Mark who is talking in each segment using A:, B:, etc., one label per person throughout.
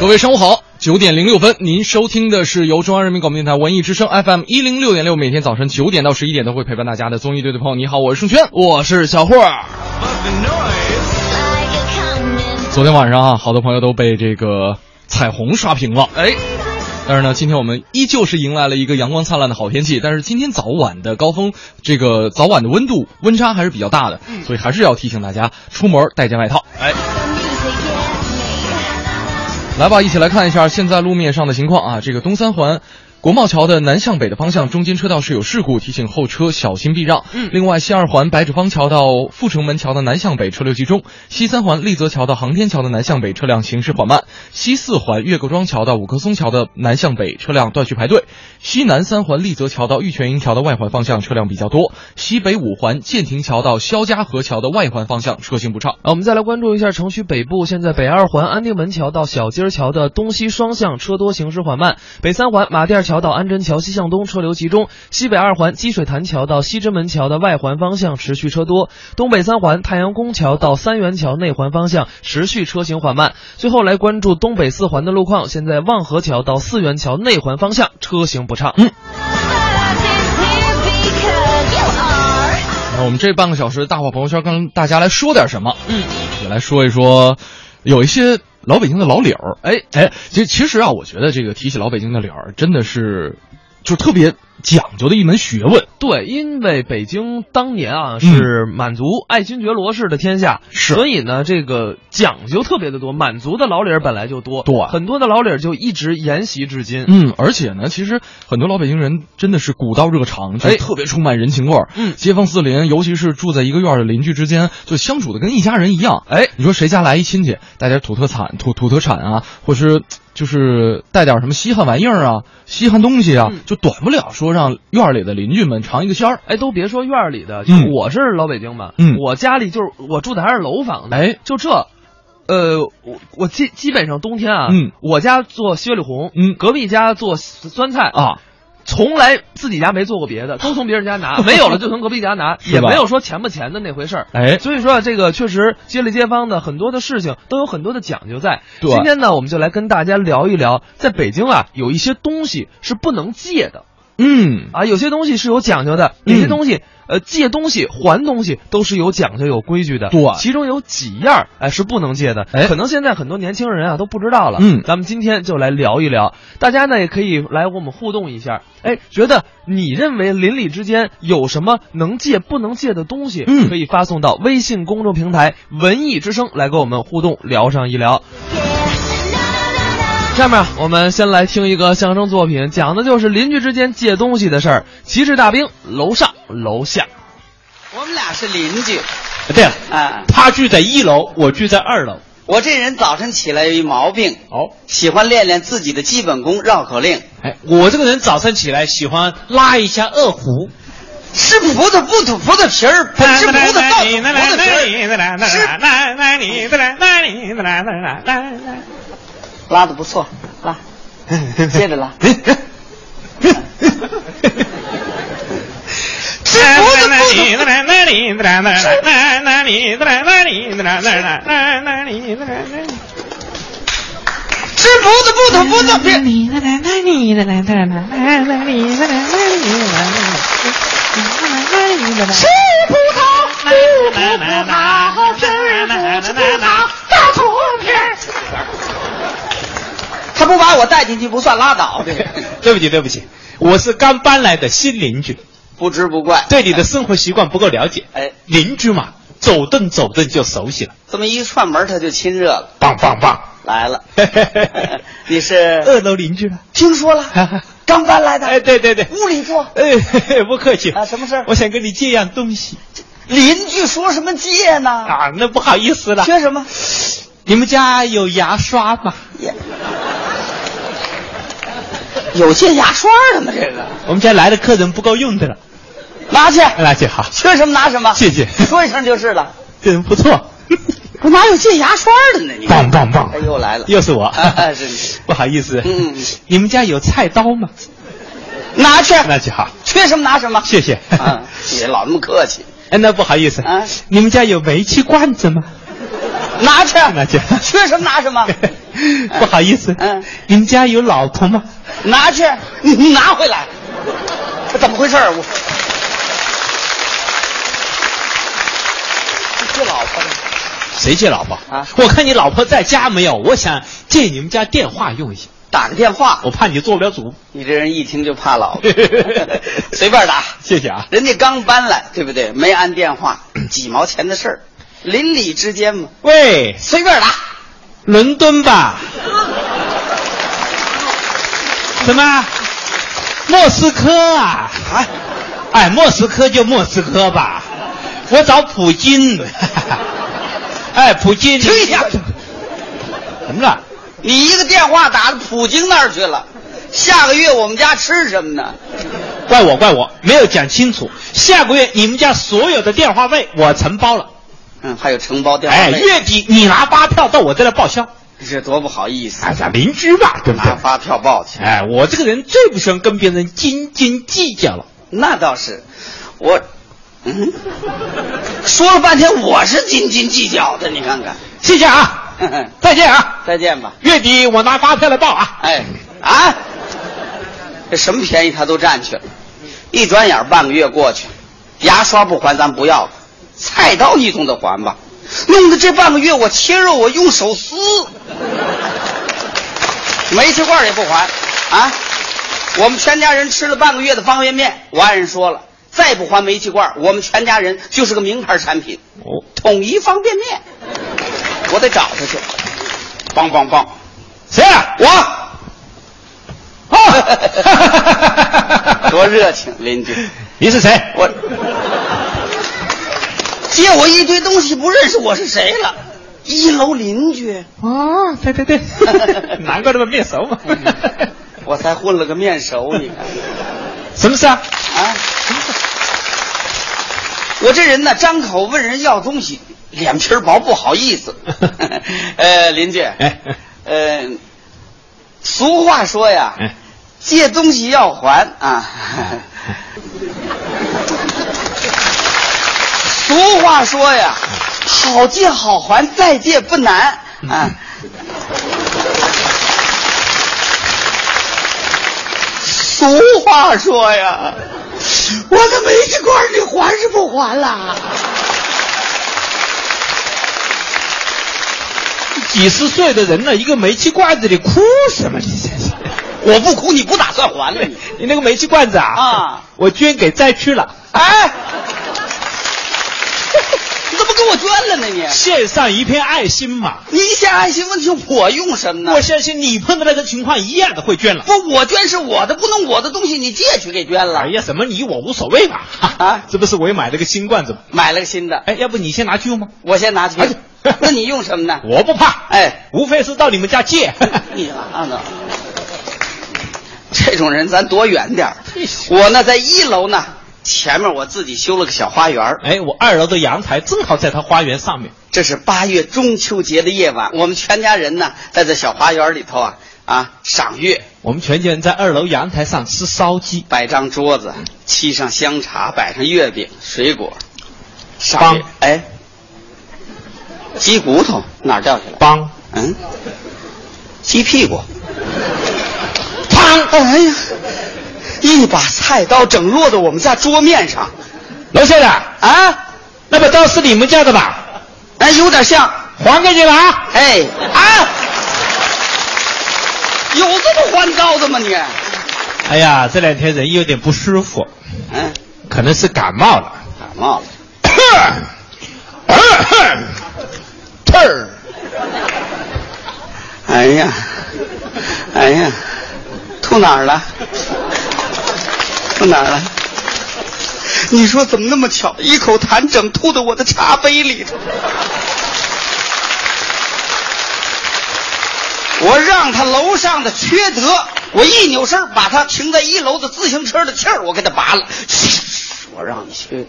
A: 各位上午好，九点零六分，您收听的是由中央人民广播电台文艺之声 FM 一零六点六，每天早晨九点到十一点都会陪伴大家的综艺队的朋友。你好，我是盛轩，
B: 我是小霍。
A: 昨天晚上啊，好多朋友都被这个彩虹刷屏了，
B: 哎。
A: 但是呢，今天我们依旧是迎来了一个阳光灿烂的好天气。但是今天早晚的高峰，这个早晚的温度温差还是比较大的，所以还是要提醒大家出门带件外套。
B: 哎，
A: 来吧，一起来看一下现在路面上的情况啊。这个东三环。国贸桥的南向北的方向中间车道是有事故，提醒后车小心避让。
B: 嗯，
A: 另外西二环白纸坊桥到阜成门桥的南向北车流集中，西三环丽泽桥到航天桥的南向北车辆行驶缓慢，西四环岳各庄桥到五棵松桥的南向北车辆断续排队，西南三环丽泽桥到玉泉营桥的外环方向车辆比较多，西北五环建亭桥到肖家河桥的外环方向车行不畅。
B: 啊，我们再来关注一下城区北部，现在北二环安定门桥到小街桥的东西双向车多，行驶缓慢；北三环马甸桥到安贞桥西。向东车流集中，西北二环积水潭桥到西直门桥的外环方向持续车多，东北三环太阳宫桥到三元桥内环方向持续车行缓慢。最后来关注东北四环的路况，现在望河桥到四元桥内环方向车行不畅。
A: 嗯。那我们这半个小时大伙朋友圈跟大家来说点什么？
B: 嗯，
A: 也来说一说，有一些。老北京的老理儿，哎哎，其其实啊，我觉得这个提起老北京的理儿，真的是，就特别。讲究的一门学问，
B: 对，因为北京当年啊是满族爱新觉罗氏的天下，
A: 是，
B: 所以呢这个讲究特别的多，满族的老理儿本来就多，
A: 对，
B: 很多的老理儿就一直沿袭至今，
A: 嗯，而且呢，其实很多老北京人真的是古道热肠，就特别充满人情味儿，
B: 嗯，
A: 街坊四邻，尤其是住在一个院儿的邻居之间，就相处的跟一家人一样，
B: 哎，
A: 你说谁家来一亲戚，带点土特产、土土特产啊，或是。就是带点什么稀罕玩意儿啊，稀罕东西啊，就短不了说让院里的邻居们尝一个鲜儿。
B: 哎，都别说院里的，就我是老北京嘛，
A: 嗯，
B: 我家里就是我住的还是楼房
A: 呢，哎，
B: 就这，呃，我我基基本上冬天啊，
A: 嗯，
B: 我家做雪里红，
A: 嗯，
B: 隔壁家做酸菜
A: 啊。
B: 从来自己家没做过别的，都从别人家拿，没有了就从隔壁家拿，也没有说钱不钱的那回事儿。
A: 哎，
B: 所以说啊这个确实街里街坊的很多的事情都有很多的讲究在。
A: 对，
B: 今天呢，我们就来跟大家聊一聊，在北京啊，有一些东西是不能借的。
A: 嗯，
B: 啊，有些东西是有讲究的，有些东西。呃，借东西还东西都是有讲究、有规矩的。
A: 对，
B: 其中有几样哎是不能借的。
A: 哎，
B: 可能现在很多年轻人啊都不知道了。
A: 嗯，
B: 咱们今天就来聊一聊，大家呢也可以来和我们互动一下。哎，觉得你认为邻里之间有什么能借不能借的东西？
A: 嗯，
B: 可以发送到微信公众平台“文艺之声”来跟我们互动聊上一聊。下面我们先来听一个相声作品，讲的就是邻居之间借东西的事儿。骑士大兵，楼上楼下。
C: 我们俩是邻居。
D: 对了，
C: 啊，
D: 他住在一楼，我住在二楼。
C: 我这人早晨起来有一毛病，
D: 哦，
C: 喜欢练练自己的基本功，绕口令。
D: 哎，我这个人早晨起来喜欢拉一下二胡。
C: 吃葡萄不吐葡萄皮儿，不吃葡萄倒吐葡萄皮儿。拉的不错，拉，接着拉。吃葡萄不吐，吃葡萄不吐葡萄皮。吃葡萄不吐葡萄，吃葡萄倒吐皮。他不把我带进去不算拉倒。
D: 对对不起，对不起，我是刚搬来的新邻居，
C: 不知不怪，
D: 对你的生活习惯不够了解。
C: 哎，
D: 邻居嘛，走动走动就熟悉了。
C: 这么一串门，他就亲热了。
D: 棒棒棒，
C: 来了。你是
D: 二楼邻居了？
C: 听说了，刚搬来的。
D: 哎，对对对，
C: 屋里坐。
D: 哎，不客气
C: 啊，什么事
D: 我想跟你借样东西。
C: 邻居说什么借呢？
D: 啊，那不好意思了。
C: 缺什么？
D: 你们家有牙刷吗？
C: 有借牙刷的吗？这个
D: 我们家来的客人不够用的了，
C: 拿去，
D: 拿去好。
C: 缺什么拿什么，
D: 谢谢。
C: 说一声就是了。
D: 这人不错，
C: 我哪有借牙刷的呢？你
D: 棒棒棒！
C: 哎，又来了，
D: 又是我。
C: 是
D: 不好意思，
C: 嗯，
D: 你们家有菜刀吗？
C: 拿去，
D: 那就好。
C: 缺什么拿什么，
D: 谢谢。
C: 啊，你老那么客气。
D: 哎，那不好意思，
C: 啊，
D: 你们家有煤气罐子吗？
C: 拿去，
D: 拿去
C: 缺什么拿什么，
D: 不好意思，
C: 嗯，
D: 你们家有老婆吗？
C: 拿去，你 你拿回来，怎么回事儿？我这老婆呢？
D: 谁借老婆
C: 啊
D: 我看你老婆在家没有，我想借你们家电话用一下，
C: 打个电话，
D: 我怕你做不了主。
C: 你这人一听就怕老婆，随便打。
D: 谢谢啊。
C: 人家刚搬来，对不对？没安电话，几毛钱的事儿，邻里之间嘛，
D: 喂，
C: 随便打。
D: 伦敦吧？什么？莫斯科啊？
C: 啊，
D: 哎，莫斯科就莫斯科吧，我找普京。哎，普京，你
C: 停一下，
D: 怎么了？
C: 你一个电话打到普京那儿去了。下个月我们家吃什么呢？
D: 怪我，怪我，没有讲清楚。下个月你们家所有的电话费我承包了。
C: 嗯，还有承包电话
D: 哎，月底你拿发票到我这来报销。
C: 这多不好意思，
D: 哎，咱邻居嘛，对不对
C: 拿？发票报去。
D: 哎，我这个人最不喜欢跟别人斤斤计较了。
C: 那倒是，我，嗯，说了半天我是斤斤计较的，你看看。
D: 谢谢啊，再见啊，
C: 再见吧。
D: 月底我拿发票来报啊。
C: 哎啊，这什么便宜他都占去了。一转眼半个月过去，牙刷不还咱不要了，菜刀你总得还吧？弄得这半个月我切肉我用手撕，煤气罐也不还啊！我们全家人吃了半个月的方便面，我爱人说了，再不还煤气罐，我们全家人就是个名牌产品
D: 哦，
C: 统一方便面，我得找他去。梆梆梆，
D: 谁啊？
C: 我。
D: 哦
C: 多热情，邻居！
D: 你是谁？
C: 我借我一堆东西，不认识我是谁了。一楼邻居，
D: 啊，对对对，难怪这么面熟嘛。
C: 我才混了个面熟，你看
D: 什么事啊？
C: 啊！我这人呢，张口问人要东西，脸皮薄，不好意思。呃，邻居，
D: 哎
C: 呃，俗话说呀，
D: 哎
C: 借东西要还啊。俗话说呀，好借好还，再借不难啊。俗话说呀，我的煤气罐你还是不还了？
D: 几十岁的人了，一个煤气罐子里哭什么？你这是？
C: 我不哭，你不打算还了你？
D: 你那个煤气罐子啊？
C: 啊，
D: 我捐给灾区了，
C: 哎，我捐了呢你？
D: 献上一片爱心嘛。
C: 你献爱心问题，我用什么呢？
D: 我相信你碰到那个情况一样的会捐了。
C: 不，我捐是我的，不能我的东西你借去给捐了。
D: 哎呀，什么你我无所谓吧？
C: 啊
D: 这不是我又买了个新罐子吗？
C: 买了个新的，
D: 哎，要不你先拿去用吗？
C: 我先拿去
D: 哎。
C: 那你用什么呢？
D: 我不怕，
C: 哎，
D: 无非是到你们家借。
C: 你拉倒。这种人咱躲远点儿 我呢，在一楼呢，前面我自己修了个小花园
D: 哎，我二楼的阳台正好在他花园上面。
C: 这是八月中秋节的夜晚，我们全家人呢，在这小花园里头啊啊赏月，
D: 我们全家人在二楼阳台上吃烧鸡，
C: 摆张桌子，沏上香茶，摆上月饼、水果，赏
D: 帮
C: 月。哎，鸡骨头哪儿掉下来？
D: 帮
C: 嗯，鸡屁股。
D: 汤。
C: 哎呀，一把菜刀整落到我们家桌面上
D: 楼下的，
C: 啊！
D: 那把刀是你们家的吧？
C: 哎，有点像。
D: 还给你了啊！
C: 哎啊，有这么还刀的吗你？
D: 哎呀，这两天人有点不舒服，
C: 嗯，
D: 可能是感冒了。
C: 感冒了。
D: 刺儿，
C: 哎呀，哎呀，吐哪儿了？到哪儿了？你说怎么那么巧？一口痰整吐到我的茶杯里头。我让他楼上的缺德，我一扭身把他停在一楼的自行车的气儿，我给他拔了。我让你去。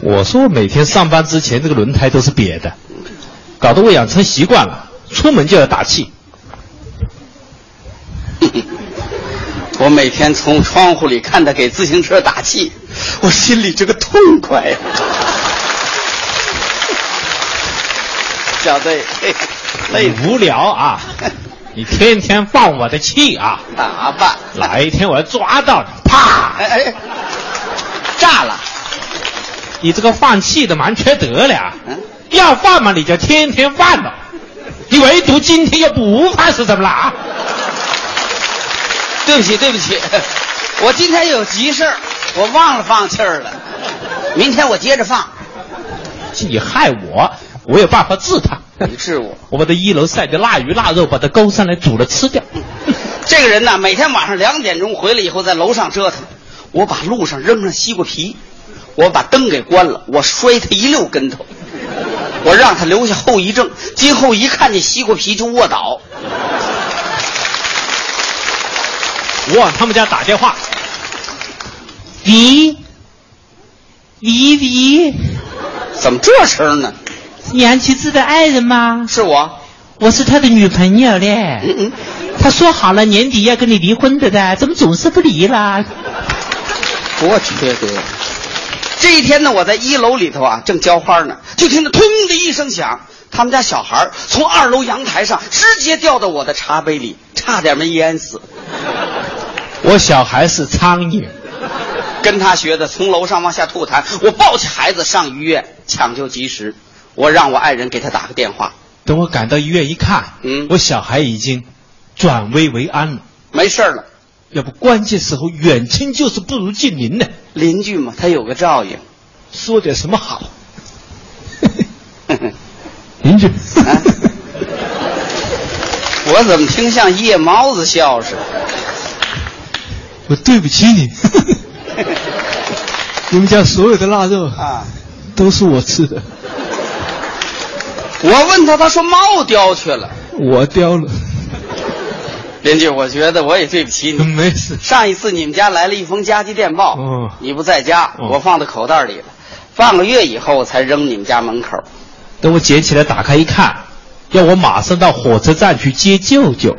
D: 我说我每天上班之前这个轮胎都是瘪的，搞得我养成习惯了，出门就要打气。
C: 我每天从窗户里看他给自行车打气，我心里这个痛快呀、小队，嘿 累
D: 无聊啊！你天天放我的气啊！
C: 打吧，
D: 哪一天我要抓到你，啪！
C: 哎哎，炸了，
D: 你这个放气的蛮缺德了啊！
C: 嗯，
D: 要放嘛，你就天天放了。你唯独今天又不放是怎么了啊？
C: 对不起对不起，我今天有急事儿，我忘了放气儿了，明天我接着放。
D: 你害我，我有办法治他。
C: 你治我，
D: 我把他一楼晒的腊鱼腊肉，把它勾上来煮了吃掉。
C: 这个人呢，每天晚上两点钟回来以后，在楼上折腾。我把路上扔上西瓜皮，我把灯给关了，我摔他一溜跟头，我让他留下后遗症，今后一看见西瓜皮就卧倒。
D: 我往他们家打电话，喂，喂喂，
C: 怎么这声呢？
D: 杨奇志的爱人吗？
C: 是我。
D: 我是他的女朋友嘞。
C: 嗯嗯，
D: 他说好了年底要跟你离婚的的，怎么总是不离啦？
C: 多缺德！这一天呢，我在一楼里头啊，正浇花呢，就听到“砰”的一声响，他们家小孩从二楼阳台上直接掉到我的茶杯里，差点没淹死。
D: 我小孩是苍蝇，
C: 跟他学的，从楼上往下吐痰。我抱起孩子上医院抢救及时，我让我爱人给他打个电话，
D: 等我赶到医院一看，
C: 嗯
D: 我小孩已经转危为安了。
C: 没事儿了。
D: 要不关键时候远亲就是不如近邻呢。
C: 邻居嘛，他有个照应。
D: 说点什么好？邻居，
C: 啊 我怎么听像夜猫子笑似的？
E: 我对不起你，你们家所有的腊肉
C: 啊！
E: 都是我吃的，
C: 我问他，他说猫叼去了。
E: 我叼了，
C: 邻居，我觉得我也对不起你。
E: 没事。
C: 上一次你们家来了一封加急电报，
E: 嗯
C: 你不在家，
E: 嗯
C: 我放在口袋里了。半个月以后我才扔你们家门口。
D: 等我捡起来打开一看，要我马上到火车站去接舅舅。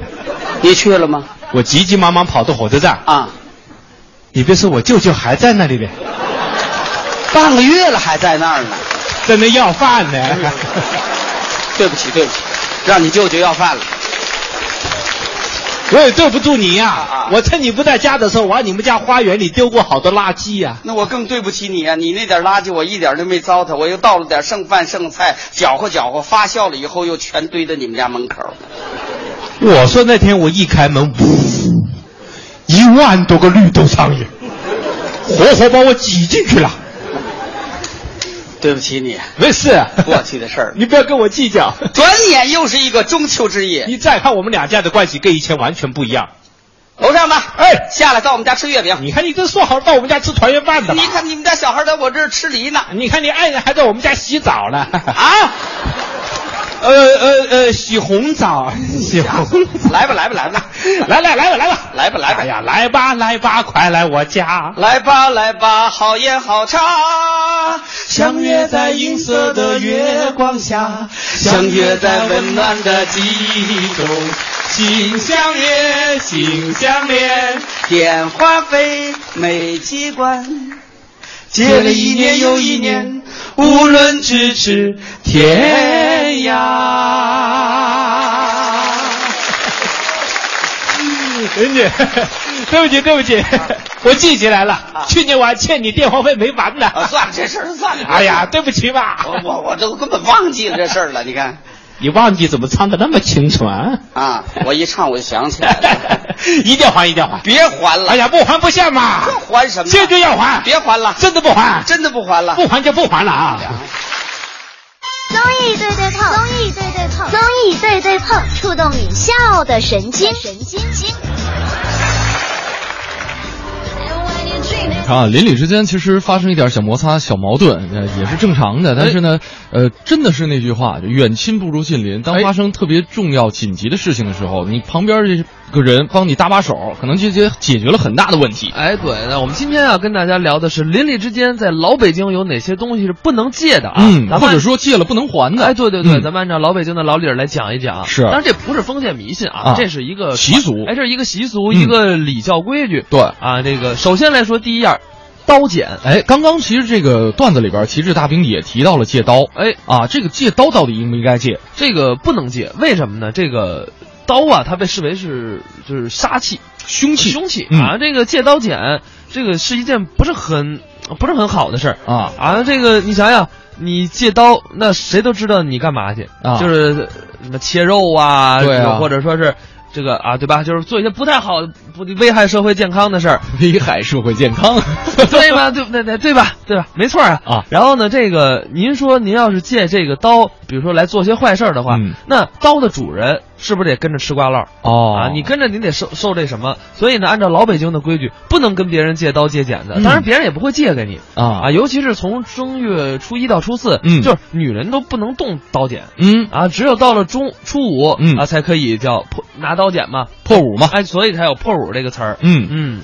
C: 你去了吗？
D: 我急急忙忙跑到火车站，
C: 啊，
D: 你别说，我舅舅还在那里边，
C: 半个月了还在那儿呢。
D: 在那要饭呢。
C: 对不起，对不起，让你舅舅要饭了。
D: 我也对不住你呀、
C: 啊啊
D: 我趁你不在家的时候，往你们家花园里丢过好多垃圾呀、
C: 那我更对不起你啊！你那点垃圾我一点都没糟蹋，我又倒了点剩饭剩菜，搅和搅和，发酵了以后又全堆在你们家门口。
D: 我说那天我一开门，呜，一万多个绿豆苍蝇，活活把我挤进去了。
C: 对不起你，
D: 没事，
C: 过去的事儿
D: 你不要跟我计较。
C: 转眼又是一个中秋之夜。
D: 你再看我们两家的关系跟以前完全不一样。
C: 楼上吧，
D: 哎
C: 下来到我们家吃月饼。
D: 你看你这说好到我们家吃团圆饭的吧
C: 你看你们家小孩在我这儿吃梨呢。
D: 你看你爱人还在我们家洗澡呢。
C: 啊，
D: 呃呃呃，洗红枣，洗红枣。
C: 来吧来吧来吧，
D: 来来来吧来吧。
C: 来吧来吧。
D: 哎呀，来吧来吧，快来我家。
C: 来吧来吧，好烟好茶，相约在银色的月光下，相约在温暖的记忆中，心相约，心相连，电话费没机关，借了一年又一年，无论咫尺天涯。
D: 人家，对不起对不起，我记起来了，去年我还欠你电话费没完呢。
C: 啊，算了，这事儿算了。
D: 哎呀，对不起吧。
C: 我我我都根本忘记了这事儿了。你看
D: 你忘记怎么唱的那么清楚啊？
C: 啊，我一唱我就想起来了，
D: 一定要还，一定要还。
C: 别还了。
D: 哎呀，不还不现嘛！
C: 还什么？
D: 坚决要还，
C: 别还了，
D: 真的不还，
C: 真的不还了。
D: 不还就不还了啊！
F: 综艺对对碰，综艺对对碰，综艺对对碰，触动你笑的神经，神经经。
A: 看啊，邻里之间其实发生一点小摩擦、小矛盾，呃，也是正常的。但是呢，呃，真的是那句话，远亲不如近邻。当
B: 哎
A: 发生特别重要、紧急的事情的时候，你旁边这个人帮你搭把手，可能就解解决了很大的问题。
B: 哎，对，那我们今天啊跟大家聊的是邻里之间在老北京有哪些东西是不能借的啊？
A: 嗯，或者说借了不能还的。
B: 哎，对对对，
A: 嗯
B: 咱们按照老北京的老理儿来讲一讲。
A: 是
B: 当然这不是封建迷信啊，
A: 啊
B: 这是一个
A: 习俗
B: 哎，这是一个习俗，
A: 嗯
B: 一个礼教规矩。
A: 对
B: 啊，这个首先来说，第一样，刀剪。
A: 哎，刚刚其实这个段子里边，旗帜大兵也提到了借刀。
B: 哎
A: 啊，这个借刀到底应不应该借？
B: 这个不能借，为什么呢？这个刀啊，它被视为是就是杀气、
A: 凶器，
B: 凶器
A: 嗯
B: 啊。这个借刀剪，这个是一件不是很不是很好的事儿
A: 啊
B: 啊。这个你想想，你借刀，那谁都知道你干嘛去
A: 啊
B: 就是什么切肉啊，
A: 对啊
B: 或者说是这个啊，对吧？就是做一些不太好、不危害社会健康的事儿。
A: 危害社会健康。
B: 对吧？对对对对吧？对吧？没错啊
A: 啊
B: 然后呢，这个您说您要是借这个刀，比如说来做些坏事儿的话，
A: 嗯
B: 那刀的主人是不是得跟着吃瓜落？
A: 哦
B: 啊，你跟着你得受受这什么？所以呢，按照老北京的规矩，不能跟别人借刀借剪子，
A: 嗯
B: 当然别人也不会借给你
A: 啊
B: 啊。尤其是从正月初一到初四，
A: 嗯
B: 就是女人都不能动刀剪。
A: 嗯，
B: 啊，只有到了中初五，
A: 嗯
B: 啊，才可以叫破拿刀剪嘛，
A: 破五嘛。
B: 哎，所以才有破五这个词儿。
A: 嗯，
B: 嗯，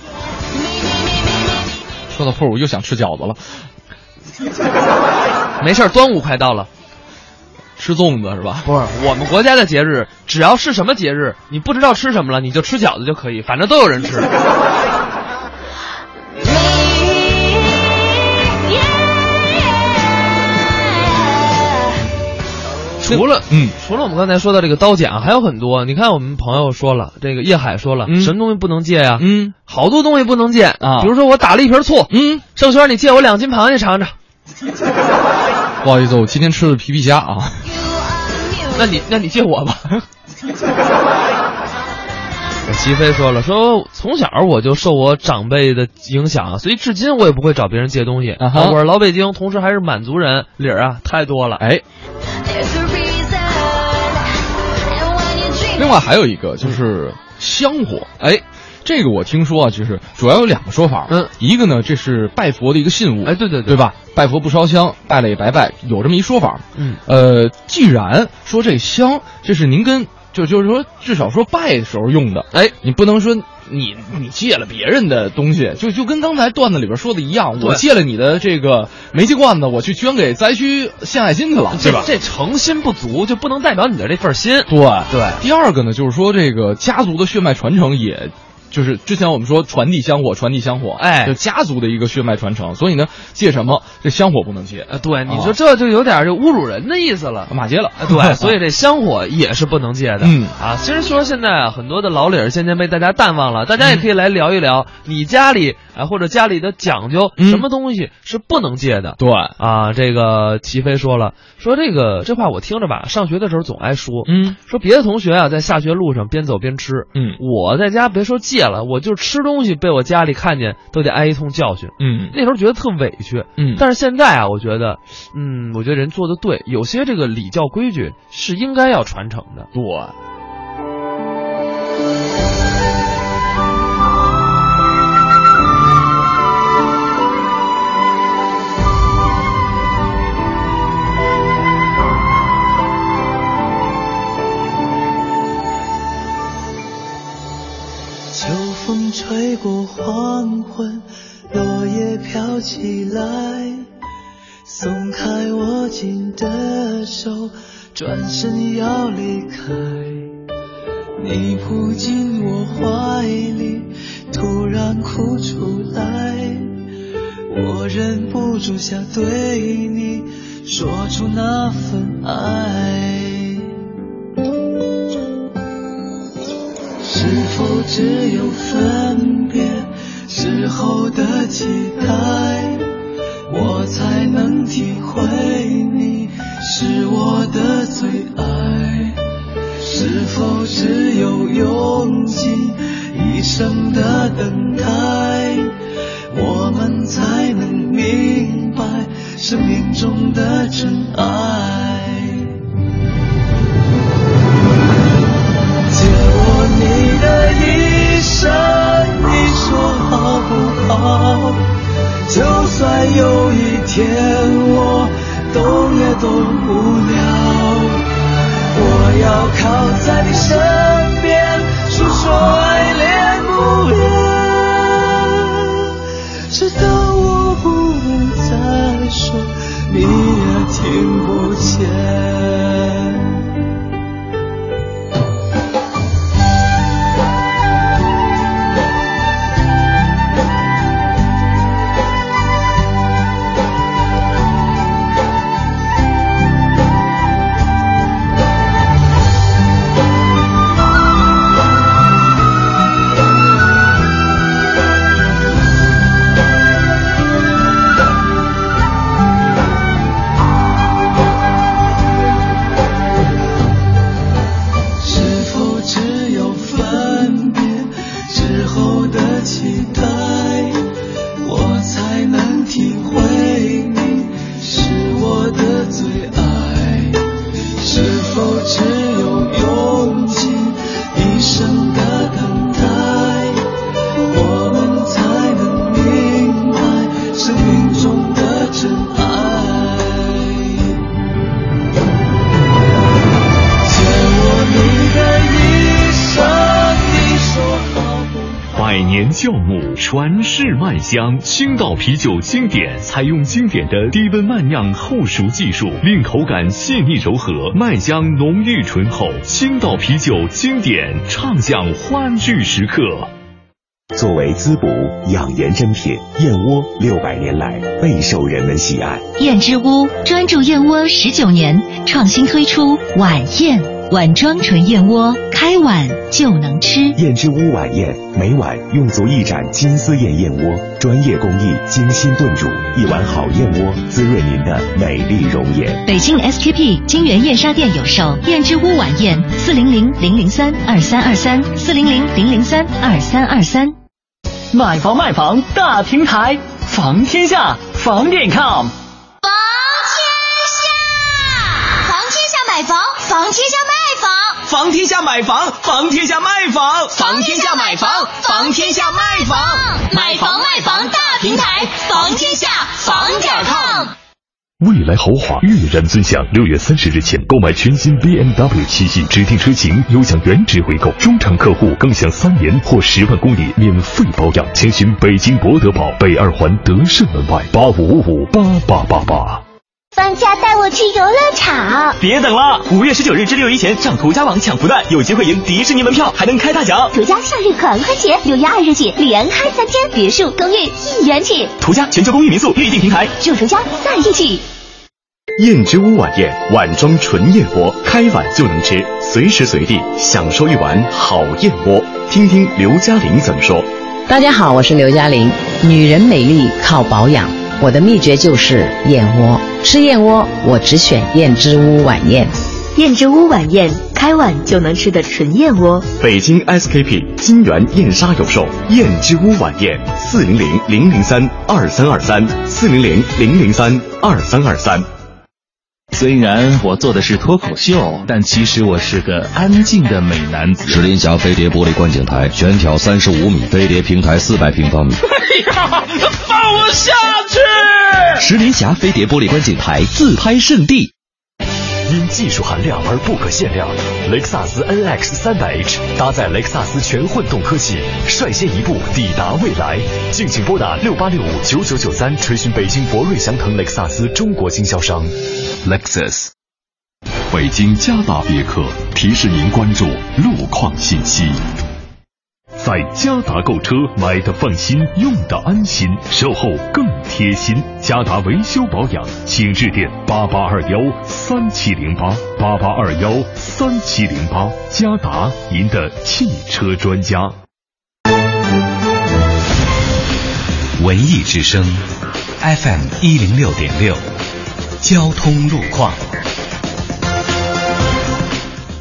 A: 说到破五又想吃饺子了，
B: 没事儿，端午快到了。
A: 吃粽子是吧？
B: 不是我们国家的节日，只要是什么节日，你不知道吃什么了，你就吃饺子就可以，反正都有人吃。除了
A: 嗯，
B: 除了我们刚才说的这个刀剪啊，还有很多。你看，我们朋友说了，这个叶海说了，
A: 嗯
B: 什么东西不能借呀？
A: 嗯
B: 好多东西不能借
A: 啊
B: 比如说我打了一瓶醋，
A: 嗯，
B: 盛轩，你借我两斤螃蟹尝尝。
A: 不好意思，我今天吃的皮皮虾啊。
B: 那你那你借我吧。齐飞说了，说从小我就受我长辈的影响，所以至今我也不会找别人借东西。
A: 啊哈
B: 我是老北京，同时还是满族人，理儿啊太多了。
A: 哎，另外还有一个就是香火，哎，这个我听说啊，就是主要有两个说法，
B: 嗯，
A: 一个呢这是拜佛的一个信物，
B: 哎对对对
A: 对吧？拜佛不烧香，拜了也白拜，有这么一说法。
B: 嗯，
A: 呃，既然说这香，这是您跟就就是说至少说拜的时候用的，
B: 哎，
A: 你不能说你你借了别人的东西，就就跟刚才段子里边说的一样，我借了你的这个煤气罐子，我去捐给灾区献爱心去了，对吧？
B: 这诚心不足，就不能代表你的这份心。
A: 对
B: 对
A: 第二个呢，就是说这个家族的血脉传承也。就是之前我们说传递香火，传递香火，
B: 哎。
A: 就家族的一个血脉传承，所以呢，借什么这香火不能借，
B: 呃，对，你
A: 啊。
B: 说这就有点这侮辱人的意思了。
A: 马街了，
B: 啊对，所以这香火也是不能借的。
A: 嗯。
B: 啊，其实说现在啊，很多的老理儿渐渐被大家淡忘了，大家也可以来聊一聊你家里啊或者家里的讲究，
A: 嗯。
B: 什么东西是不能借的。
A: 对，
B: 啊，这个齐飞说了，说这个这话我听着吧，上学的时候总爱说，
A: 嗯。
B: 说别的同学啊在下学路上边走边吃，
A: 嗯。
B: 我在家别说借了，我就是吃东西被我家里看见都得挨一通教训。
A: 嗯
B: 那时候觉得特委屈，
A: 嗯
B: 但是现在啊，我觉得，嗯，我觉得人做的对，有些这个礼教规矩是应该要传承的。
A: 对。
E: 吹过黄昏，落叶飘起来，松开握紧的手，转身要离开。你扑进我怀里，突然哭出来，我忍不住想对你说出那份爱。是否只有分别之后的期待，我才能体会你是我的最爱？是否只有用尽一生的等待，我们才能明白生命中的真爱？
G: 酵母，传世麦香。青岛啤酒经典采用经典的低温慢酿后熟技术，令口感细腻柔和，麦香浓郁醇厚。青岛啤酒经典，畅享欢聚时刻。
H: 作为滋补养颜珍品，燕窝六百年来备受人们喜爱。
I: 燕之屋专注燕窝十九年，创新推出晚宴碗装纯燕窝，开碗就能吃。
H: 燕之屋晚宴，每晚用足一盏金丝燕燕窝，专业工艺精心炖煮，一碗好燕窝滋润您的美丽容颜。
I: 北京 SKP 金源燕莎店有售燕之屋晚宴，四零零零零三二三二三，四零零零零三二三二三。
J: 买房卖房大平台，房天下房点 com。
F: 房，天下卖房，
J: 房天下买房，房天下卖房，房天下买房，房天下卖房，
F: 买房卖房大平台，房天下房点 com。
G: 未来豪华跃然尊享，六月三十日前购买全新 BMW 七系指定车型，有享原值回购，中长客户更享三年或十万公里免费保养。请询北京博德堡北二环德胜门外八五五五八八八八。
F: 放假带我去游乐场，
J: 别等了，五月十九日至六一前上途家网抢福袋，有机会赢迪士尼门票，还能开大奖。
F: 途家夏日狂欢节，六月二日起连开三天，别墅、公寓一元起。
J: 途家全球公寓民宿预订平台，
F: 祝途家在一起。
H: 燕之屋晚宴，碗装纯燕窝，开碗就能吃，随时随地享受一碗好燕窝。听听刘嘉玲怎么说。
K: 大家好，我是刘嘉玲。女人美丽靠保养，我的秘诀就是燕窝。吃燕窝，我只选燕之屋晚宴。
L: 燕之屋晚宴，开碗就能吃的纯燕窝。
H: 北京 SKP 金源燕莎有售燕之屋晚宴，四零零零零三二三二三，四零零零零三二三二三。
M: 虽然我做的是脱口秀，但其实我是个安静的美男子。
N: 石林峡飞碟玻璃观景台，全挑三十五米，飞碟平台四百平方米。
M: 哎呀，放我下去！
N: 石林峡飞碟玻璃观景台自拍圣地。
O: 因技术含量而不可限量，雷克萨斯 NX 300h 搭载雷克萨斯全混动科技，率先一步抵达未来。敬请拨打六八六五九九九三，垂询北京博瑞祥腾雷克萨斯中国经销商。
G: Lexus。北京嘉达别克提示您关注路况信息。在嘉达购车，买的放心，用的安心，售后更贴心。嘉达维修保养，请致电八八二幺三七零八八八二幺三七零八。嘉达，您的汽车专家。
P: 文艺之声，FM 一零六点六，交通路况。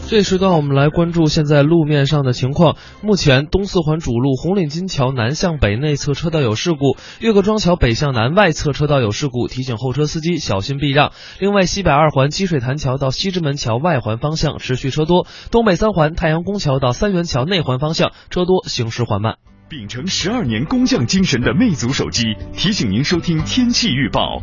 B: 这时段我们来关注现在路面上的情况。目前东四环主路红领巾桥南向北内侧车道有事故，岳各庄桥北向南外侧车道有事故，提醒后车司机小心避让。另外，西北二环积水潭桥到西直门桥外环方向持续车多，东北三环太阳宫桥到三元桥内环方向车多，行驶缓慢。
G: 秉承十二年工匠精神的魅族手机提醒您收听天气预报。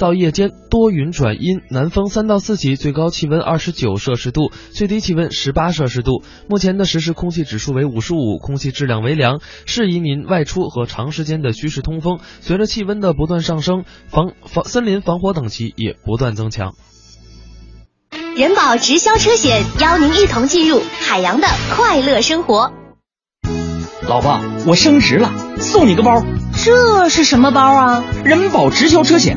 B: 到夜间多云转阴，南风三到四级，最高气温二十九摄氏度，最低气温十八摄氏度。目前的实时空气指数为五十五，空气质量为良，适宜您外出和长时间的居室通风。随着气温的不断上升，防防森林防火等级也不断增强。
F: 人保直销车险邀您一同进入海洋的快乐生活。
J: 老婆，我升职了，送你个包。
F: 这是什么包啊？
J: 人保直销车险，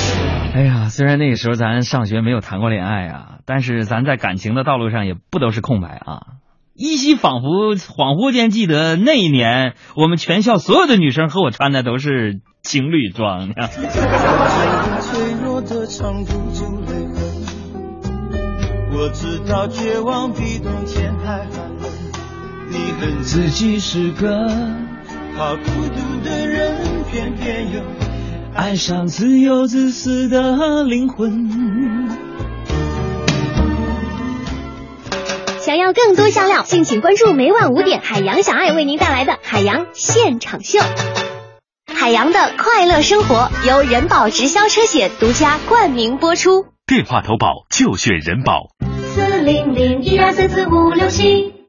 J: 哎呀，虽然那个时候咱上学没有谈过恋爱啊，但是咱在感情的道路上也不都是空白啊。依稀仿佛恍惚间记得那一年，我们全校所有的女生和我穿的都是情侣装呀。
E: 我知道绝望比冬天还寒冷。你恨自己是个怕孤独的人，偏偏又爱上自由自私的灵魂。
F: 想要更多香料，敬请关注每晚五点海洋小爱为您带来的海洋现场秀。海洋的快乐生活由人保直销车险独家冠名播出。
O: 电话投保就选人保。
F: 四零零一二三四五六七。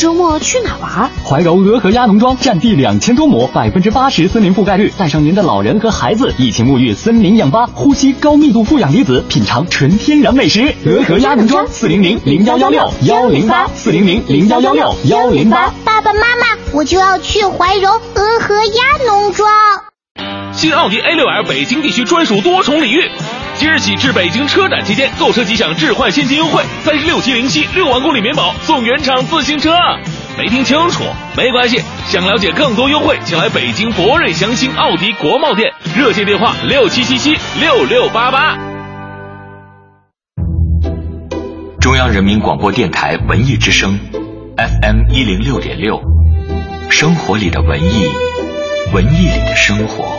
F: 周末去哪玩？
Q: 怀柔鹅和鸭农庄占地两千多亩，百分之八十森林覆盖率，带上您的老人和孩子一起沐浴森林氧吧，呼吸高密度负氧离子，品尝纯天然美食。鹅和鸭农庄四零零零幺幺六幺零八四零零零幺幺六幺零八。
F: 爸爸妈妈，我就要去怀柔鹅和鸭农庄。
R: 新奥迪 A6L 北京地区专属多重礼遇，即日起至北京车展期间，购车即享置换现金优惠，三十六期零息，六万公里免保，送原厂自行车。没听清楚？没关系，想了解更多优惠，请来北京博瑞祥兴奥迪国贸店，热线电话六七七七六六八八。
O: 中央人民广播电台文艺之声，FM 一零六点六，生活里的文艺，文艺里的生活。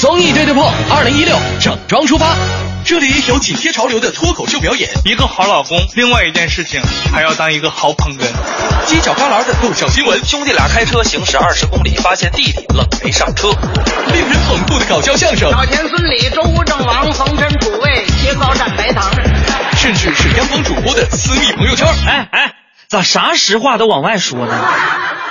A: 综艺对对碰，二零一六整装出发。这里有紧贴潮流的脱口秀表演，
S: 一个好老公，另外一件事情还要当一个好捧哏。
A: 犄角旮旯的逗笑新闻，
T: 兄弟俩开车行驶二十公里，发现弟弟冷没上车。
A: 令人捧腹的搞笑相声，
U: 老田孙李周吴郑王冯陈楚卫切糕蘸白糖，
A: 甚至是央广主播的私密朋友圈。
J: 哎哎，咋啥实话都往外说呢？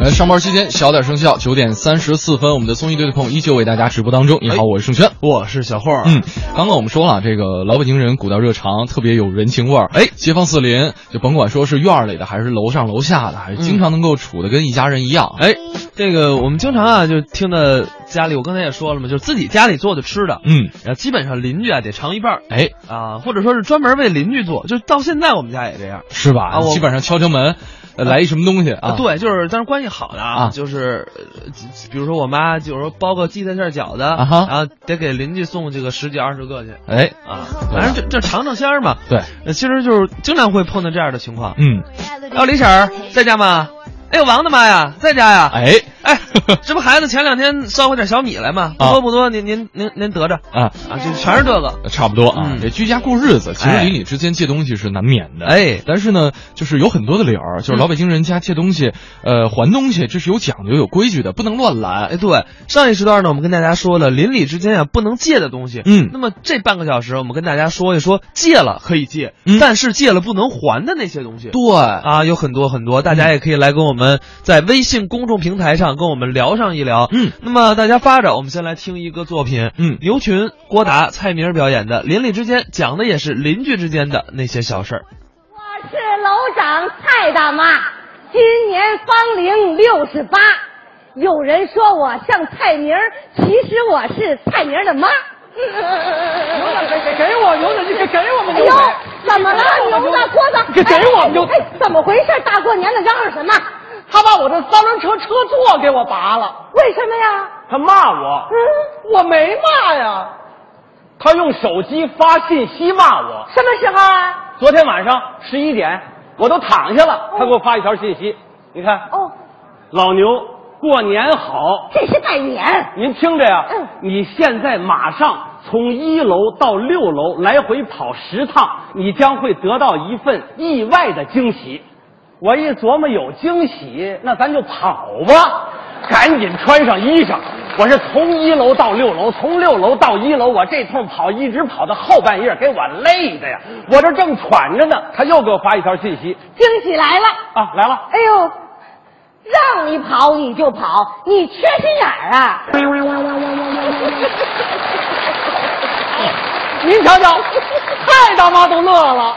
A: 呃，上班期间小点声效。九点三十四分，我们的综艺对对碰依旧为大家直播当中。你好，我是盛轩，
B: 我是小霍。
A: 嗯，刚刚我们说了，这个老北京人古道热肠，特别有人情味儿。哎，街坊四邻，就甭管说是院里的，还是楼上楼下的，还是经常能够处的跟一家人一样。
B: 哎，这个我们经常啊，就听到家里，我刚才也说了嘛，就是自己家里做的吃的，
A: 嗯，
B: 然后基本上邻居啊得尝一半。
A: 哎，
B: 啊，或者说是专门为邻居做，就到现在我们家也这样，
A: 是吧？
B: 啊，
A: 基本上敲敲门。呃，来一什么东西啊？
B: 对，就是但是关系好的
A: 啊，
B: 就是，比如说我妈，就是说包个鸡蛋馅饺子，然后得给邻居送这个十几二十个去，
A: 哎
B: 啊，反正这这尝尝鲜儿嘛。
A: 对，
B: 其实就是经常会碰到这样的情况。
A: 嗯，
B: 哦，李婶儿在家吗？哎呦，王大妈呀，在家呀！
A: 哎
B: 哎，这不孩子前两天捎回点小米来吗？不多不多，您您您您得着
A: 啊
B: 啊，就全是这个，
A: 差不多啊。这居家过日子，其实
B: 哎
A: 邻里之间借东西是难免的。
B: 哎，
A: 但是呢，就是有很多的理儿，就是老北京人家借东西，呃，还东西这是有讲究、有规矩的，不能乱来。
B: 哎，对，上一时段呢，我们跟大家说了邻里之间啊不能借的东西。
A: 嗯，
B: 那么这半个小时，我们跟大家说一说借了可以借，
A: 嗯
B: 但是借了不能还的那些东西。
A: 对
B: 啊，有很多很多，大家也可以来跟我们在微信公众平台上跟我们聊上一聊。
A: 嗯，
B: 那么大家发着，我们先来听一个作品，
A: 嗯，
B: 牛群、郭达、蔡明表演的《邻里之间》，讲的也是邻居之间的那些小事儿。
V: 我是楼长蔡大妈，今年芳龄六十八。有人说我像蔡明，其实我是蔡明的妈。
W: 牛子，给给给我牛子，你给给我们
V: 哎呦
W: 牛子。，
V: 怎么了，牛子郭子？
W: 给给我牛子
V: 哎，怎么回事？大过年的嚷嚷什么？
W: 他把我的三轮车车座给我拔了，
V: 为什么呀？
W: 他骂我，
V: 嗯，
W: 我没骂呀，他用手机发信息骂我。
V: 什么时候啊？
W: 昨天晚上十一点，我都躺下了，他给我发一条信息，你看，
V: 哦，
W: 老牛过年好，
V: 这是拜年。
W: 您听着呀，
V: 嗯
W: 你现在马上从一楼到六楼来回跑十趟，你将会得到一份意外的惊喜。我一琢磨有惊喜，那咱就跑吧，赶紧穿上衣裳。我是从一楼到六楼，从六楼到一楼，我这通跑一直跑到后半夜，给我累的呀！我这正喘着呢，他又给我发一条信息
V: 惊喜来了！
W: 啊，来了！
V: 哎呦，让你跑你就跑，你缺心眼儿啊！
W: 您瞧瞧，蔡大妈都乐了。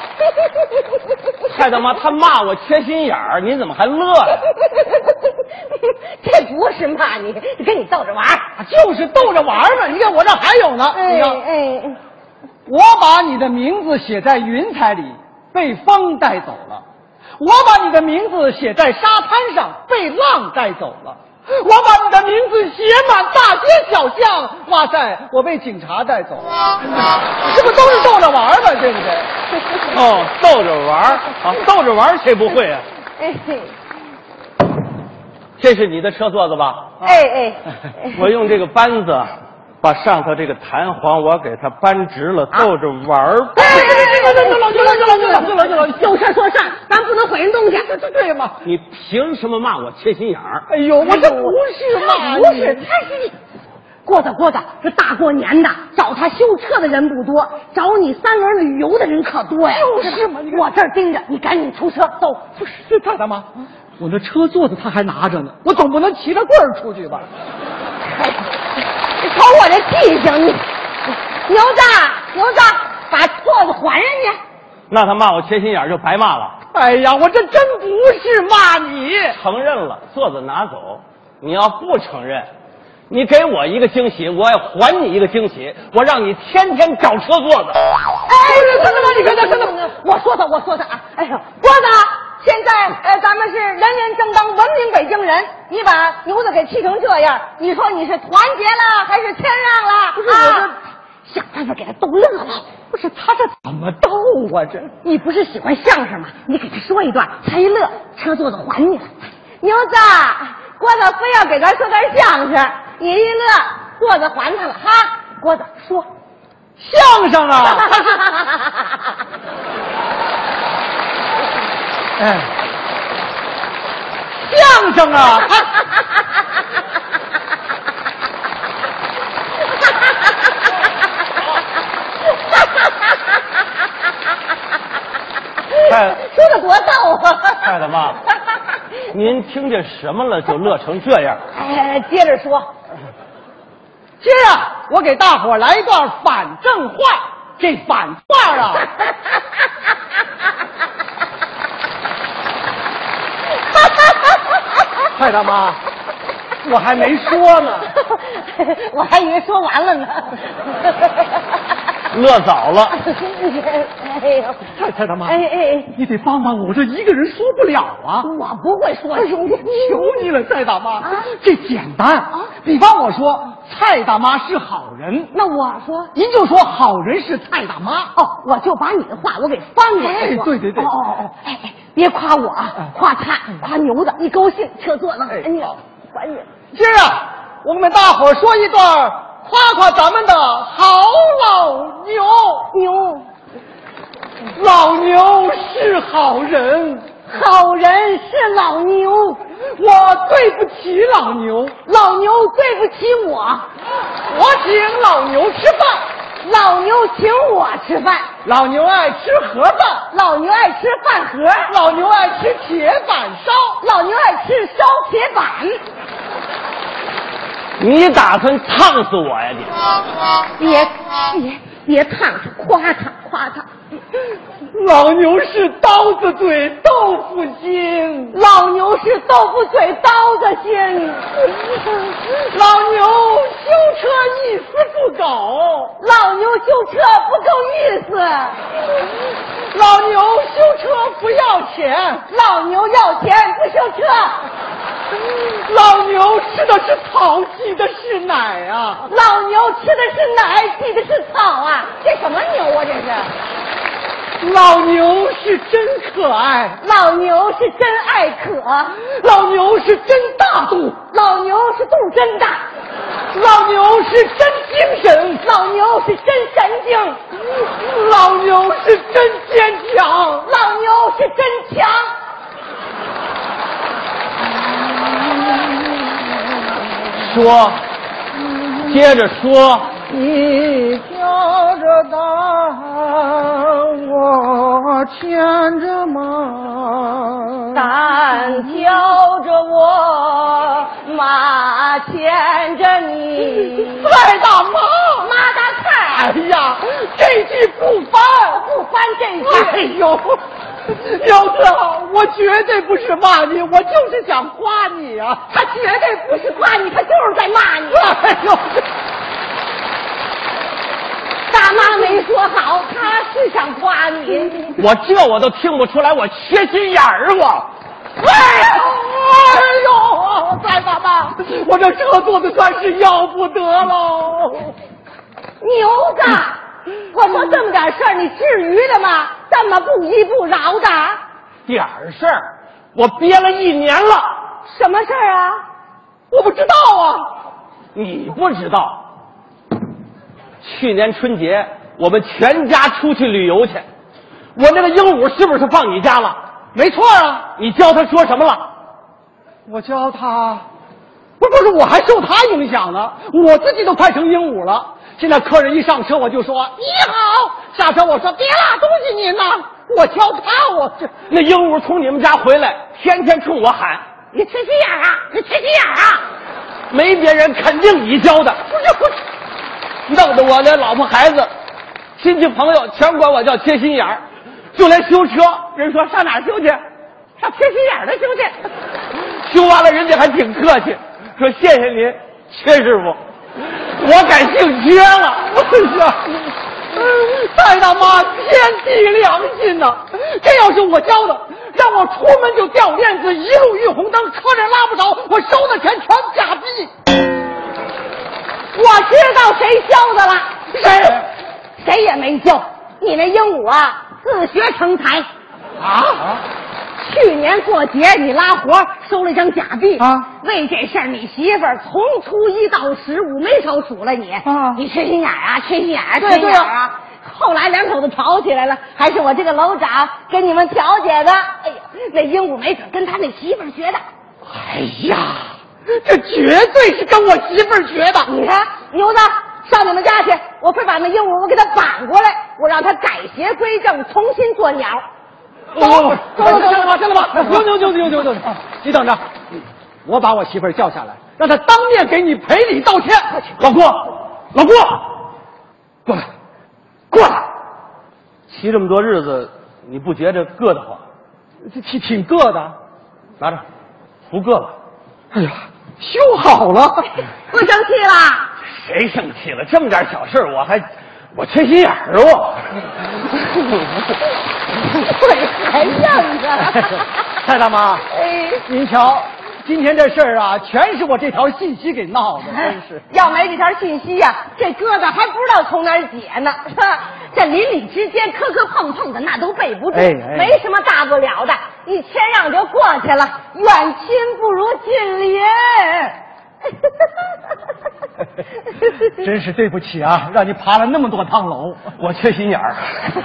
W: 蔡大妈，她骂我缺心眼儿，您怎么还乐呀？
V: 这不是骂你，跟你逗着玩儿。
X: 就是逗着玩儿嘛。你看我这还有呢，你看，
V: 哎，
X: 我把你的名字写在云彩里，被风带走了；我把你的名字写在沙滩上，被浪带走了；我把你的名字写满大街小巷，哇塞，我被警察带走了。这不都是逗着玩吗？对不对？
W: 哦，逗着玩啊，逗着玩谁不会啊？
V: 哎
W: 这是你的车座子吧？
V: 哎哎，
W: 我用这个扳子把上头这个弹簧我给它扳直了，逗着玩儿。
V: 哎哎哎，行了行了行了行了行了行了，有事说事儿，咱不能毁人东西。
X: 这这对嘛？
W: 你凭什么骂我缺心眼儿？
X: 哎呦，我这不是骂你，
V: 不是，他是你。郭子郭子，这大过年的，找他修车的人不多，找你三轮旅游的人可多呀。
X: 就是嘛，
V: 我这儿盯着，你赶紧出车走。
X: 不是这太大妈，我那车座子他还拿着呢，我总不能骑着棍儿出去吧？
V: 你瞅我这记性，你牛子牛子，把座子还人家。
W: 那他骂我缺心眼儿就白骂了。
X: 哎呀，我这真不是骂你，
W: 承认了，座子拿走。你要不承认，你给我一个惊喜，我也还你一个惊喜。我让你天天找车座子。
V: 哎，真的吗？你看这真的？我说他，我说他啊！哎呀，郭子，现在呃，咱们是人人正当文明北京人，你把牛子给气成这样，你说你是团结了还是谦让了？
X: 不是我这
V: 啊想办法给他逗乐了。
X: 不是他这怎么逗啊？这
V: 你不是喜欢相声吗？你给他说一段，他一乐，车座子还你了。牛子，郭子非要给咱说段相声，你一乐，郭子还他了哈。郭子说，
X: 相声啊！哎，相声啊！
W: 太
V: 说的多逗啊！
W: 太大妈，您听见什么了就乐成这样？
V: 哎，接着说，
X: 今儿啊，我给大伙儿来一段反正话。这反话啊，蔡大妈，我还没说呢，
V: 我还以为说完了呢。
W: 乐早了。
V: 哎呦，
X: 蔡蔡大妈，
V: 哎哎哎，
X: 你得帮帮我，我这一个人说不了啊。
V: 我不会说，
X: 哎呦，我求你了，蔡大妈，
V: 啊
X: 这简单啊。比方我说蔡大妈是好人，
V: 那我说，
X: 您就说好人是蔡大妈。
V: 哦，我就把你的话我给翻过来。
X: 哎对对对
V: 哦哦哦，哎哎，别夸我啊，夸他，夸牛子，你高兴，车坐了，
X: 哎
V: 哎呀，还你。
X: 今儿啊，我们大伙儿说一段夸夸咱们的好老牛。
V: 牛，
X: 老牛是好人，
V: 好人是老牛，
X: 我对不起老牛，
V: 老牛对不起我，
X: 我请老牛吃饭。
V: 老牛请我吃饭，
X: 老牛爱吃盒饭，
V: 老牛爱吃饭盒，
X: 老牛爱吃铁板烧，
V: 老牛爱吃烧铁板。
W: 你打算烫死我呀你？
V: 别别别烫他，夸他夸他。
X: 老牛是刀子嘴豆腐心，
V: 老牛是豆腐嘴刀子心，
X: 老牛修车一丝不苟，
V: 老牛修车不够意思，
X: 老牛修车不要钱，
V: 老牛要钱不修车，
X: 老牛吃的是草，挤的是奶啊，
V: 老牛吃的是奶，挤的是草啊，这什么牛啊这是？
X: 老牛是真可爱，
V: 老牛是真爱可，
X: 老牛是真大度，
V: 老牛是肚真大，
X: 老牛是真精神，
V: 老牛是真神经，
X: 老牛是真坚强，
V: 老牛是真强。
W: 说，接着说。
X: 你挑着担，我牵着马，
V: 担挑着我，马牵着你。
X: 二大妈。哎呀，这句不翻，
V: 不翻这句。
X: 哎呦，苗子，我绝对不是骂你，我就是想夸你啊。
V: 他绝对不是夸你，他就是在骂你。
X: 哎呦。
V: 大妈没说好，他是想夸你。
W: 我这我都听不出来，我缺心眼儿我。
X: 哎呦，哎呦，蔡妈妈，我这车坐的算是要不得喽。
V: 牛子，我说这么点事儿，你至于的吗？这么不依不饶的。
W: 点儿事儿，我憋了一年了。
V: 什么事儿啊？
X: 我不知道啊。
W: 你不知道。去年春节，我们全家出去旅游去。我那个鹦鹉是不是放你家了？
X: 没错啊。
W: 你教他说什么了？
X: 我教他，不不是，我还受他影响呢。我自己都快成鹦鹉了。现在客人一上车，我就说你好。下车我说别拉，东西您呐。我教他，我这
W: 那鹦鹉从你们家回来，天天冲我喊：“
V: 你缺心眼啊！你缺心眼啊！”
W: 没别人，肯定你教的。
X: 不是不是。
W: 弄得我那老婆孩子、亲戚朋友全管我叫缺心眼儿，就连修车，人说上哪修去？
V: 上缺心眼儿的修去。
W: 修完了，人家还挺客气，说谢谢您，缺师傅。我改姓薛了。
X: 蔡大妈天地良心呐！这要是我教的，让我出门就掉链子，一路遇红灯，车人拉不着，我收的钱全假币。
V: 我知道谁教的了，
X: 谁？
V: 谁也没教。你那鹦鹉啊，自学成才。
X: 啊！
V: 去年过节你拉活收了张假币
X: 啊，
V: 为这事儿你媳妇儿从初一到十五没少数了你。
X: 啊，
V: 你缺心眼啊，缺心眼啊，缺
X: 心眼
V: 啊！后来两口子吵起来了，还是我这个楼长给你们调解的。哎呀，那鹦鹉没准跟他那媳妇儿学的。
X: 哎呀！这绝对是跟我媳妇儿学的。
V: 你看，牛子上你们家去，我非把那鹦鹉我给他绑过来，我让他改邪归正，重新做鸟。
X: 走，走，走，行了吧，行了吧，行行行行行行，你等着，我把我媳妇儿叫下来，让她当面给你赔礼道歉。
W: 老郭，老郭，过来，过来，骑这么多日子，你不觉着硌得慌？
X: 这挺挺硌的，
W: 拿着，不硌了。
X: 哎呀！修好了，
V: 不生气了？
W: 谁生气了？这么点小事我还我缺心眼儿 我。
V: 我还样子？
X: 蔡大妈，
V: 哎，
X: 您瞧，今天这事儿啊，全是我这条信息给闹的，真是。
V: 要没这条信息呀、啊，这疙瘩还不知道从哪儿解呢。这邻里之间磕磕碰碰的，那都背不住，
X: 哎哎、
V: 没什么大不了的，一谦让就过去了。远亲不如近邻。
X: 真是对不起啊，让你爬了那么多趟楼，
W: 我缺心眼儿。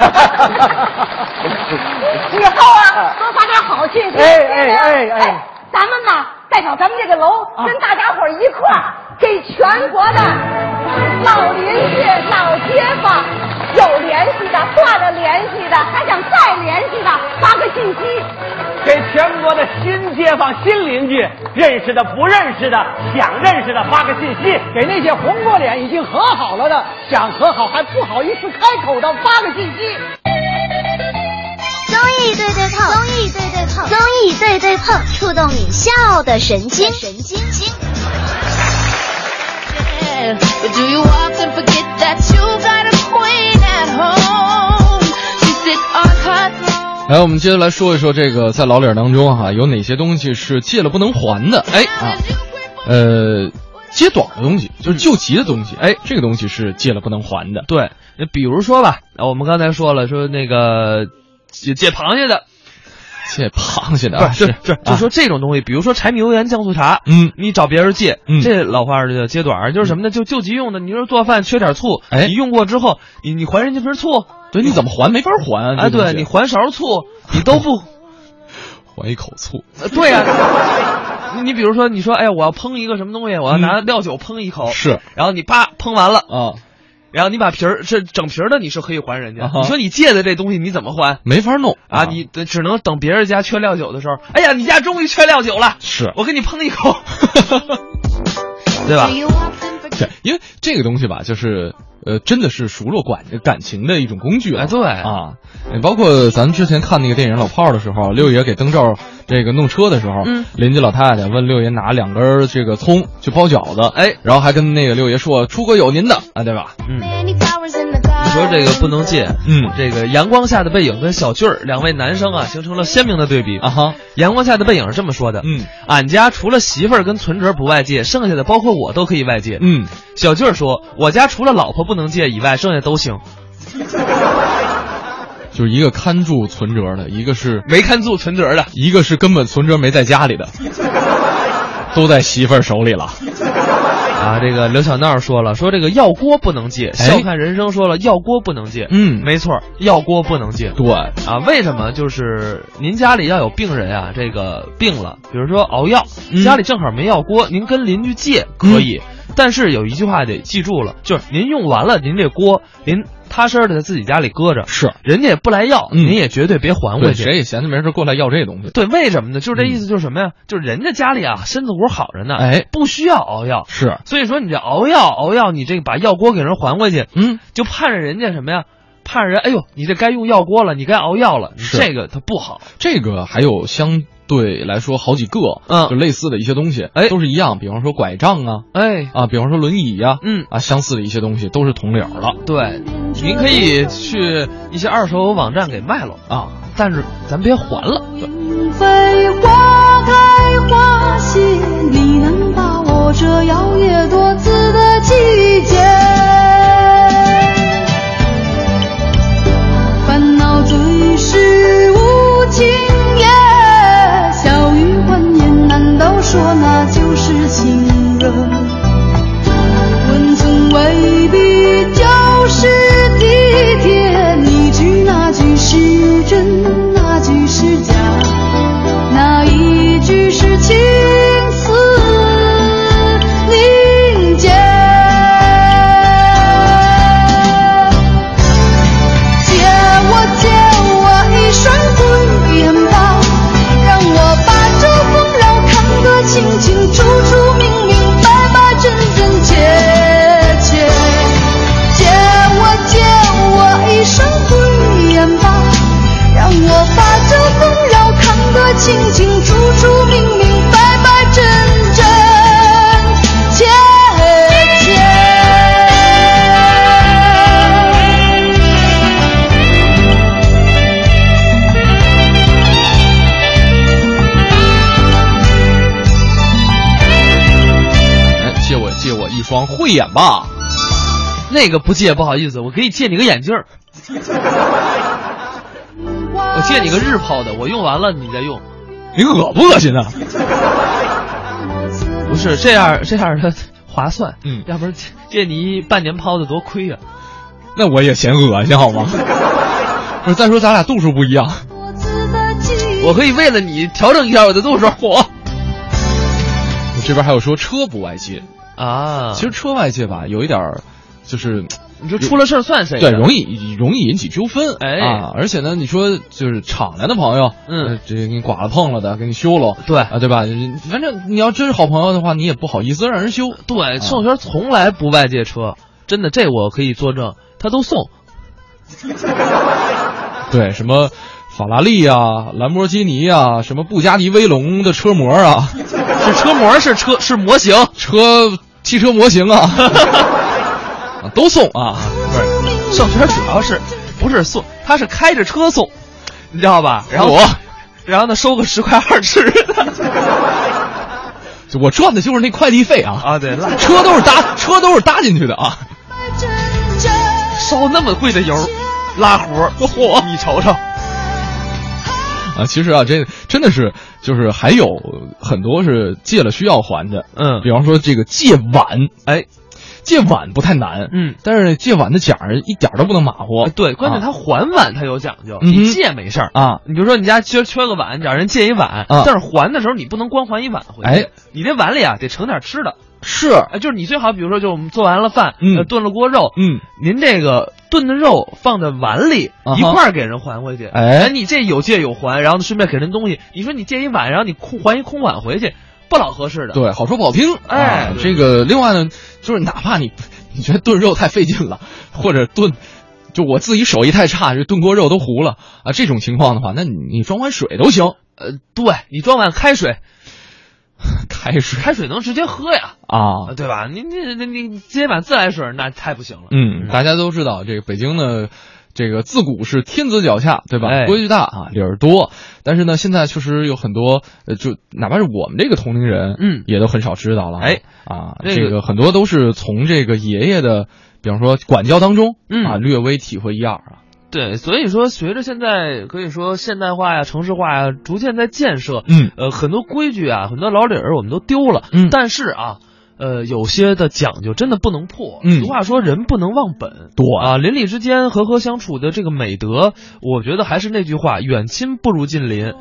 V: 以后啊，多发点好信息。
X: 哎哎哎哎，
V: 咱们呢，代表咱们这个楼，
X: 啊、
V: 跟大家伙一块儿，给全国的老邻居、老街坊。有联系的，断了联系的，还想再联系的，发个信息，
W: 给全国的新街坊、新邻居，认识的、不认识的，想认识的发个信息；
X: 给那些红过脸、已经和好了的，想和好还不好意思开口的，发个信息。
F: 综艺对对碰，综艺对对碰，综艺对对碰，触动你笑的神经，神经经。
E: Do you often forget that you got a queen at home?
A: 来，我们接着来说一说这个在老脸当中哈、啊，有哪些东西是借了不能还的？哎啊，呃，揭短的东西就是救急的东西，哎，这个东西是借了不能还的。
B: 对，那比如说吧，我们刚才说了，说那个借借螃蟹的，
A: 借螃蟹的
B: 是是是，就说这种东西，比如说柴米油盐酱醋茶，
A: 嗯，
B: 你找别人借，
A: 嗯。
B: 这老话儿就揭短儿，就是什么呢？就救急用的。你说做饭缺点醋，
A: 哎。
B: 你用过之后，你你还人家瓶醋，
A: 对，你怎么还没法还啊？
B: 对你还勺醋，你都不
A: 还一口醋，
B: 呃对呀、你你比如说，你说，哎呀，我要烹一个什么东西，我要拿料酒烹一口，
A: 嗯是，
B: 然后你啪烹完了，
A: 啊，
B: 然后你把皮儿是整皮儿的，你是可以还人家。
A: 啊
B: 你说你借的这东西你怎么还
A: 没法弄
B: 啊？你只能等别人家缺料酒的时候，哎呀，你家终于缺料酒了，
A: 是
B: 我给你烹一口，对吧？
A: 对，因为这个东西吧，就是呃，真的是熟络感感情的一种工具啊。
B: 哎对
A: 啊，包括咱之前看那个电影《老炮儿》的时候，六爷给灯罩这个弄车的时候，
B: 嗯
A: 邻居老太太问六爷拿两根这个葱去包饺子，
B: 哎，
A: 然后还跟那个六爷说出国有您的啊，对吧？
B: 嗯，你说这个不能借，
A: 嗯，
B: 这个阳光下的背影跟小俊儿两位男生啊，形成了鲜明的对比
A: 啊哈。
B: 阳光下的背影是这么说的，
A: 嗯，
B: 俺家除了媳妇儿跟存折不外借，剩下的包括我都可以外借。
A: 嗯，
B: 小俊儿说，我家除了老婆不能借以外，剩下都行。
A: 就是一个看住存折的，一个是
B: 没看住存折的，
A: 一个是根本存折没在家里的，都在媳妇儿手里了。
B: 啊，这个刘小闹说了，说这个药锅不能借。笑看人生说了，药锅不能借。
A: 嗯，
B: 没错，药锅不能借。
A: 对
B: 啊，为什么？就是您家里要有病人啊，这个病了，比如说熬药，
A: 嗯
B: 家里正好没药锅，您跟邻居借可以。但是有一句话得记住了，就是您用完了，您这锅您踏实的在自己家里搁着，
A: 是
B: 人家也不来要，
A: 嗯
B: 您也绝对别还回去。
A: 谁也闲着没事过来要这东西。
B: 对，为什么呢？就是这意思，就是什么呀？就是人家家里啊，身子骨好着呢，
A: 哎，
B: 不需要熬药。
A: 是，
B: 所以说你这熬药熬药，你这个把药锅给人还回去，
A: 嗯，
B: 就盼着人家什么呀？盼着人，哎呦，你这该用药锅了，你该熬药了，你
A: 是
B: 这个它不好。
A: 这个还有相对来说好几个，
B: 嗯
A: 就类似的一些东西，
B: 哎
A: 都是一样。比方说拐杖啊，
B: 哎
A: 啊，比方说轮椅呀、
B: 嗯
A: 啊，相似的一些东西都是同理儿了
B: 对，您可以去一些二手网站给卖了
A: 啊，
B: 但是咱别还了。
Y: 飞花开花谢，你能把握这摇曳多姿的季节？借我一双慧眼吧。
B: 那个不借，不好意思，我可以借你个眼镜儿。我借你个日抛的，我用完了你再用。
A: 你恶不恶心啊？
B: 不是这样，这样的划算。
A: 嗯，
B: 要不然借借你一半年抛的多亏呀、
A: 那我也嫌恶心好吗？不是，再说咱俩度数不一样。
B: 我可以为了你调整一下我的度数。我
A: 这边还有说车不外借
B: 啊，
A: 其实车外界吧，有一点儿就是。
B: 你说出了事儿算谁？
A: 对，容易容易引起纠纷，
B: 哎
A: 啊，而且呢，你说就是敞亮的朋友，
B: 嗯，
A: 这给你剐了碰了的，给你修了，
B: 对
A: 啊，对吧？反正你要真是好朋友的话，你也不好意思让人修。
B: 对，宋轩从来不外借车，真的，这我可以作证，他都送。
A: 对，什么法拉利啊、兰博基尼啊、什么布加迪威龙的车模啊，
B: 是车模，是车，是模型，
A: 车汽车模型啊，啊 都送啊。
B: 不是，上学主要是不是送，他是开着车送，你知道吧？然后
A: 我，
B: 然后呢，收个十块二吃的。
A: 我赚的就是那快递费啊！
B: 啊，对，
A: 车都是搭车都是搭进去的啊，
B: 烧那么贵的油，拉活，嚯！你瞅瞅，
A: 啊，其实啊，这真的是就是还有很多是借了需要还的，
B: 嗯，
A: 比方说这个借碗，哎。借碗不太难，
B: 嗯，
A: 但是借碗的讲儿一点都不能马虎。
B: 对，关键他还碗他有讲究，
A: 嗯
B: 你借没事儿
A: 啊。
B: 你比如说你家缺缺个碗，找人借一碗，但是还的时候你不能光还一碗回去，
A: 哎，
B: 你这碗里啊得盛点吃的。
A: 是，
B: 就是你最好，比如说，就我们做完了饭，
A: 嗯，
B: 炖了锅肉，
A: 嗯，
B: 您这个炖的肉放在碗里一块儿给人还回去，
A: 哎，
B: 你这有借有还，然后顺便给人东西。你说你借一碗，然后你空还一空碗回去，不老合适的。
A: 对，好说不好听。
B: 哎，
A: 这个另外呢，就是哪怕你你觉得炖肉太费劲了，或者炖。就我自己手艺太差，这炖锅肉都糊了啊！这种情况的话，那你你装碗水都行。
B: 呃，对你装碗开水，
A: 开水
B: 开水能直接喝呀
A: 啊，
B: 对吧？你你你你接碗自来水那太不行了。
A: 嗯，大家都知道这个北京呢，这个自古是天子脚下，对吧？
B: 哎、
A: 规矩大啊，理儿多。但是呢，现在确实有很多，呃，就哪怕是我们这个同龄人，
B: 嗯，
A: 也都很少知道了。
B: 哎
A: 啊，
B: 这个、
A: 这个很多都是从这个爷爷的，比方说管教当中，
B: 嗯
A: 啊，略微体会一二啊。
B: 对，所以说，随着现在可以说现代化呀、城市化呀逐渐在建设，
A: 嗯，
B: 呃，很多规矩啊、很多老理儿我们都丢了，
A: 嗯，
B: 但是啊，呃，有些的讲究真的不能破。
A: 嗯，
B: 俗话说，人不能忘本，
A: 多
B: 啊，邻里之间和和相处的这个美德，我觉得还是那句话，远亲不如近邻。